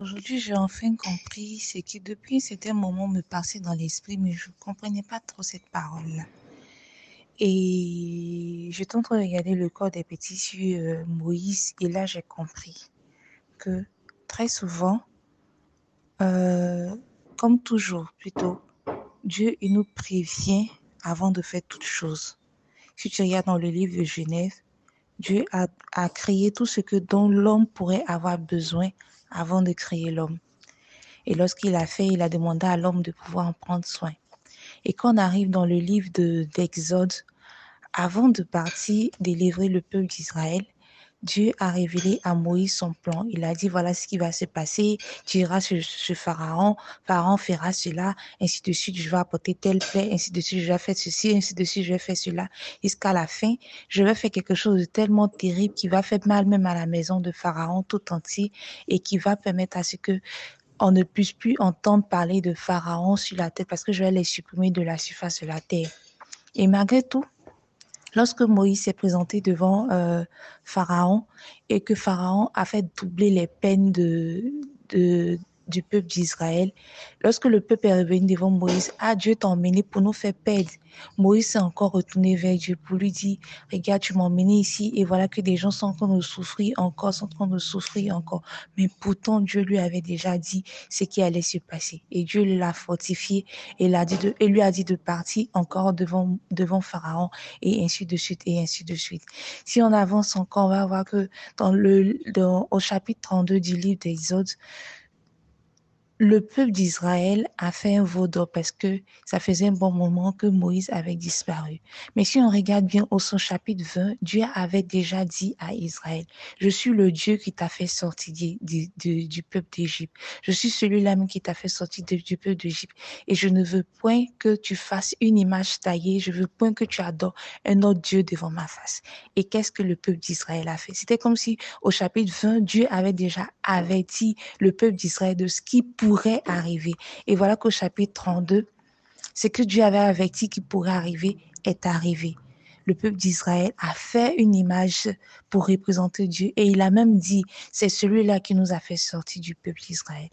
Aujourd'hui, j'ai enfin compris ce qui, depuis un moment, me passait dans l'esprit, mais je ne comprenais pas trop cette parole-là. Et je en train de regarder le corps des petits sur euh, Moïse, et là, j'ai compris que très souvent, euh, comme toujours, plutôt, Dieu, nous prévient avant de faire toute chose. Si tu regardes dans le livre de Genève, Dieu a, créé tout ce que dont l'homme pourrait avoir besoin avant de créer l'homme. Et lorsqu'il a fait, il a demandé à l'homme de pouvoir en prendre soin. Et quand on arrive dans le livre d'Exode, avant de partir délivrer le peuple d'Israël, Dieu a révélé à Moïse son plan. Il a dit, voilà ce qui va se passer. Tu iras chez, Pharaon. Pharaon fera cela. Ainsi de suite, je vais apporter telle plaie. Ainsi de suite, je vais faire ceci. Ainsi de suite, je vais faire cela. Jusqu'à la fin, je vais faire quelque chose de tellement terrible qui va faire mal même à la maison de Pharaon tout entier et qui va permettre à ce que on ne puisse plus entendre parler de Pharaon sur la tête parce que je vais les supprimer de la surface de la terre. Et malgré tout, Lorsque Moïse s'est présenté devant euh, Pharaon et que Pharaon a fait doubler les peines de, de, du peuple d'Israël. Lorsque le peuple est revenu devant Moïse, ah Dieu t'a emmené pour nous faire perdre. Moïse s'est encore retourné vers Dieu pour lui dire, regarde, tu m'as emmené ici et voilà que des gens sont en train de souffrir encore, sont en train de souffrir encore. Mais pourtant, Dieu lui avait déjà dit ce qui allait se passer. Et Dieu l'a fortifié et, lui a dit de partir encore devant, Pharaon et ainsi de suite et ainsi de suite. Si on avance encore, on va voir que dans le, au chapitre 32 du livre d'Exode, le peuple d'Israël a fait un veau parce que ça faisait un bon moment que Moïse avait disparu. Mais si on regarde bien au son chapitre 20, Dieu avait déjà dit à Israël, je suis le Dieu qui t'a fait sortir du, peuple d'Égypte. Je suis celui-là même qui t'a fait sortir du peuple d'Égypte. Et je ne veux point que tu fasses une image taillée. Je veux point que tu adores un autre Dieu devant ma face. Et qu'est-ce que le peuple d'Israël a fait? C'était comme si au chapitre 20, Dieu avait déjà averti le peuple d'Israël de ce qui pouvait pourrait arriver. Et voilà qu'au chapitre 32, ce que Dieu avait averti qui pourrait arriver est arrivé. Le peuple d'Israël a fait une image pour représenter Dieu et il a même dit, c'est celui-là qui nous a fait sortir du peuple d'Israël.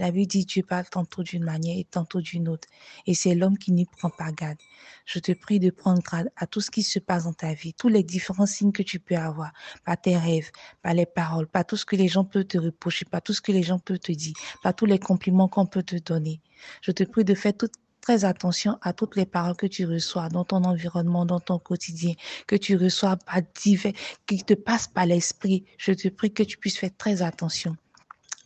La Bible dit, Dieu parle tantôt d'une manière et tantôt d'une autre. Et c'est l'homme qui n'y prend pas garde. Je te prie de prendre garde à tout ce qui se passe dans ta vie, tous les différents signes que tu peux avoir, par tes rêves, par les paroles, par tout ce que les gens peuvent te reprocher, par tout ce que les gens peuvent te dire, par tous les compliments qu'on peut te donner. Je te prie de faire très attention à toutes les paroles que tu reçois dans ton environnement, dans ton quotidien, que tu reçois par divers, qui te passent par l'esprit. Je te prie que tu puisses faire très attention.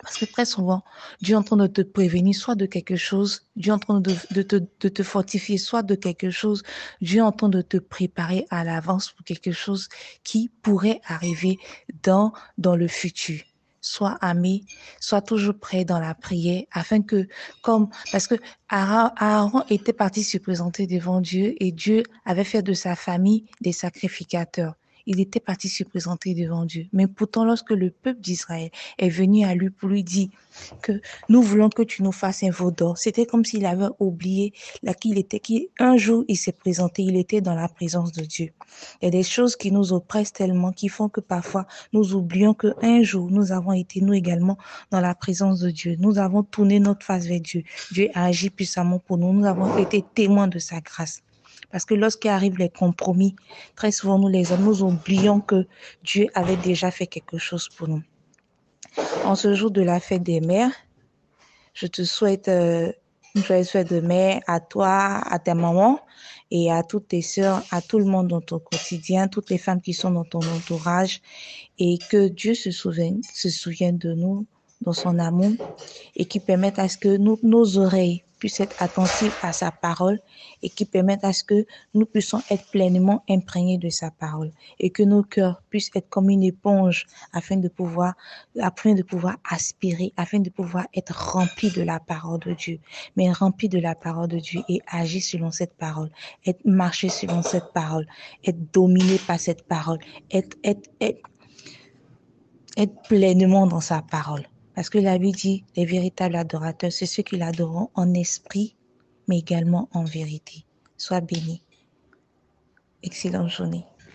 Parce que très souvent, Dieu est en train de te prévenir soit de quelque chose, Dieu est en train de, te, fortifier soit de quelque chose, Dieu est en train de te préparer à l'avance pour quelque chose qui pourrait arriver dans, dans le futur. Sois ami, sois toujours prêt dans la prière, afin que, comme, parce que Aaron était parti se présenter devant Dieu et Dieu avait fait de sa famille des sacrificateurs il était parti se présenter devant Dieu. Mais pourtant, lorsque le peuple d'Israël est venu à lui pour lui dire que nous voulons que tu nous fasses un veau d'or, c'était comme s'il avait oublié là qu'il était, qu'un jour il s'est présenté, il était dans la présence de Dieu. Il y a des choses qui nous oppressent tellement, qui font que parfois nous oublions qu'un jour nous avons été nous également dans la présence de Dieu. Nous avons tourné notre face vers Dieu. Dieu a agi puissamment pour nous. Nous avons été témoins de sa grâce. Parce que lorsqu'arrivent les compromis, très souvent nous les hommes, nous oublions que Dieu avait déjà fait quelque chose pour nous. En ce jour de la fête des mères, je te souhaite euh, une joyeuse fête de mère à toi, à ta maman et à toutes tes sœurs, à tout le monde dans ton quotidien, toutes les femmes qui sont dans ton entourage et que Dieu se souvienne, de nous dans son amour et qui permette à ce que nos oreilles puisse être attentif à sa parole et qui permette à ce que nous puissions être pleinement imprégnés de sa parole et que nos cœurs puissent être comme une éponge afin de pouvoir, afin de pouvoir aspirer, afin de pouvoir être remplis de la parole de Dieu, mais remplis de la parole de Dieu et agir selon cette parole, être marcher selon cette parole, être dominé par cette parole, être, être, être, être pleinement dans sa parole. Parce que la Bible dit, les véritables adorateurs, c'est ceux qui l'adoreront en esprit, mais également en vérité. Sois béni. Excellente journée.